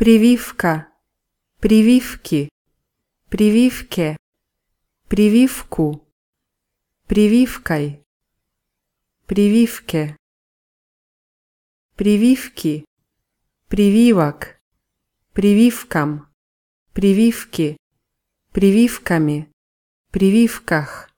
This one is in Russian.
прививка, прививки, прививке, прививку, прививкой, прививке, прививки, прививок, прививкам, прививки, прививками, прививках.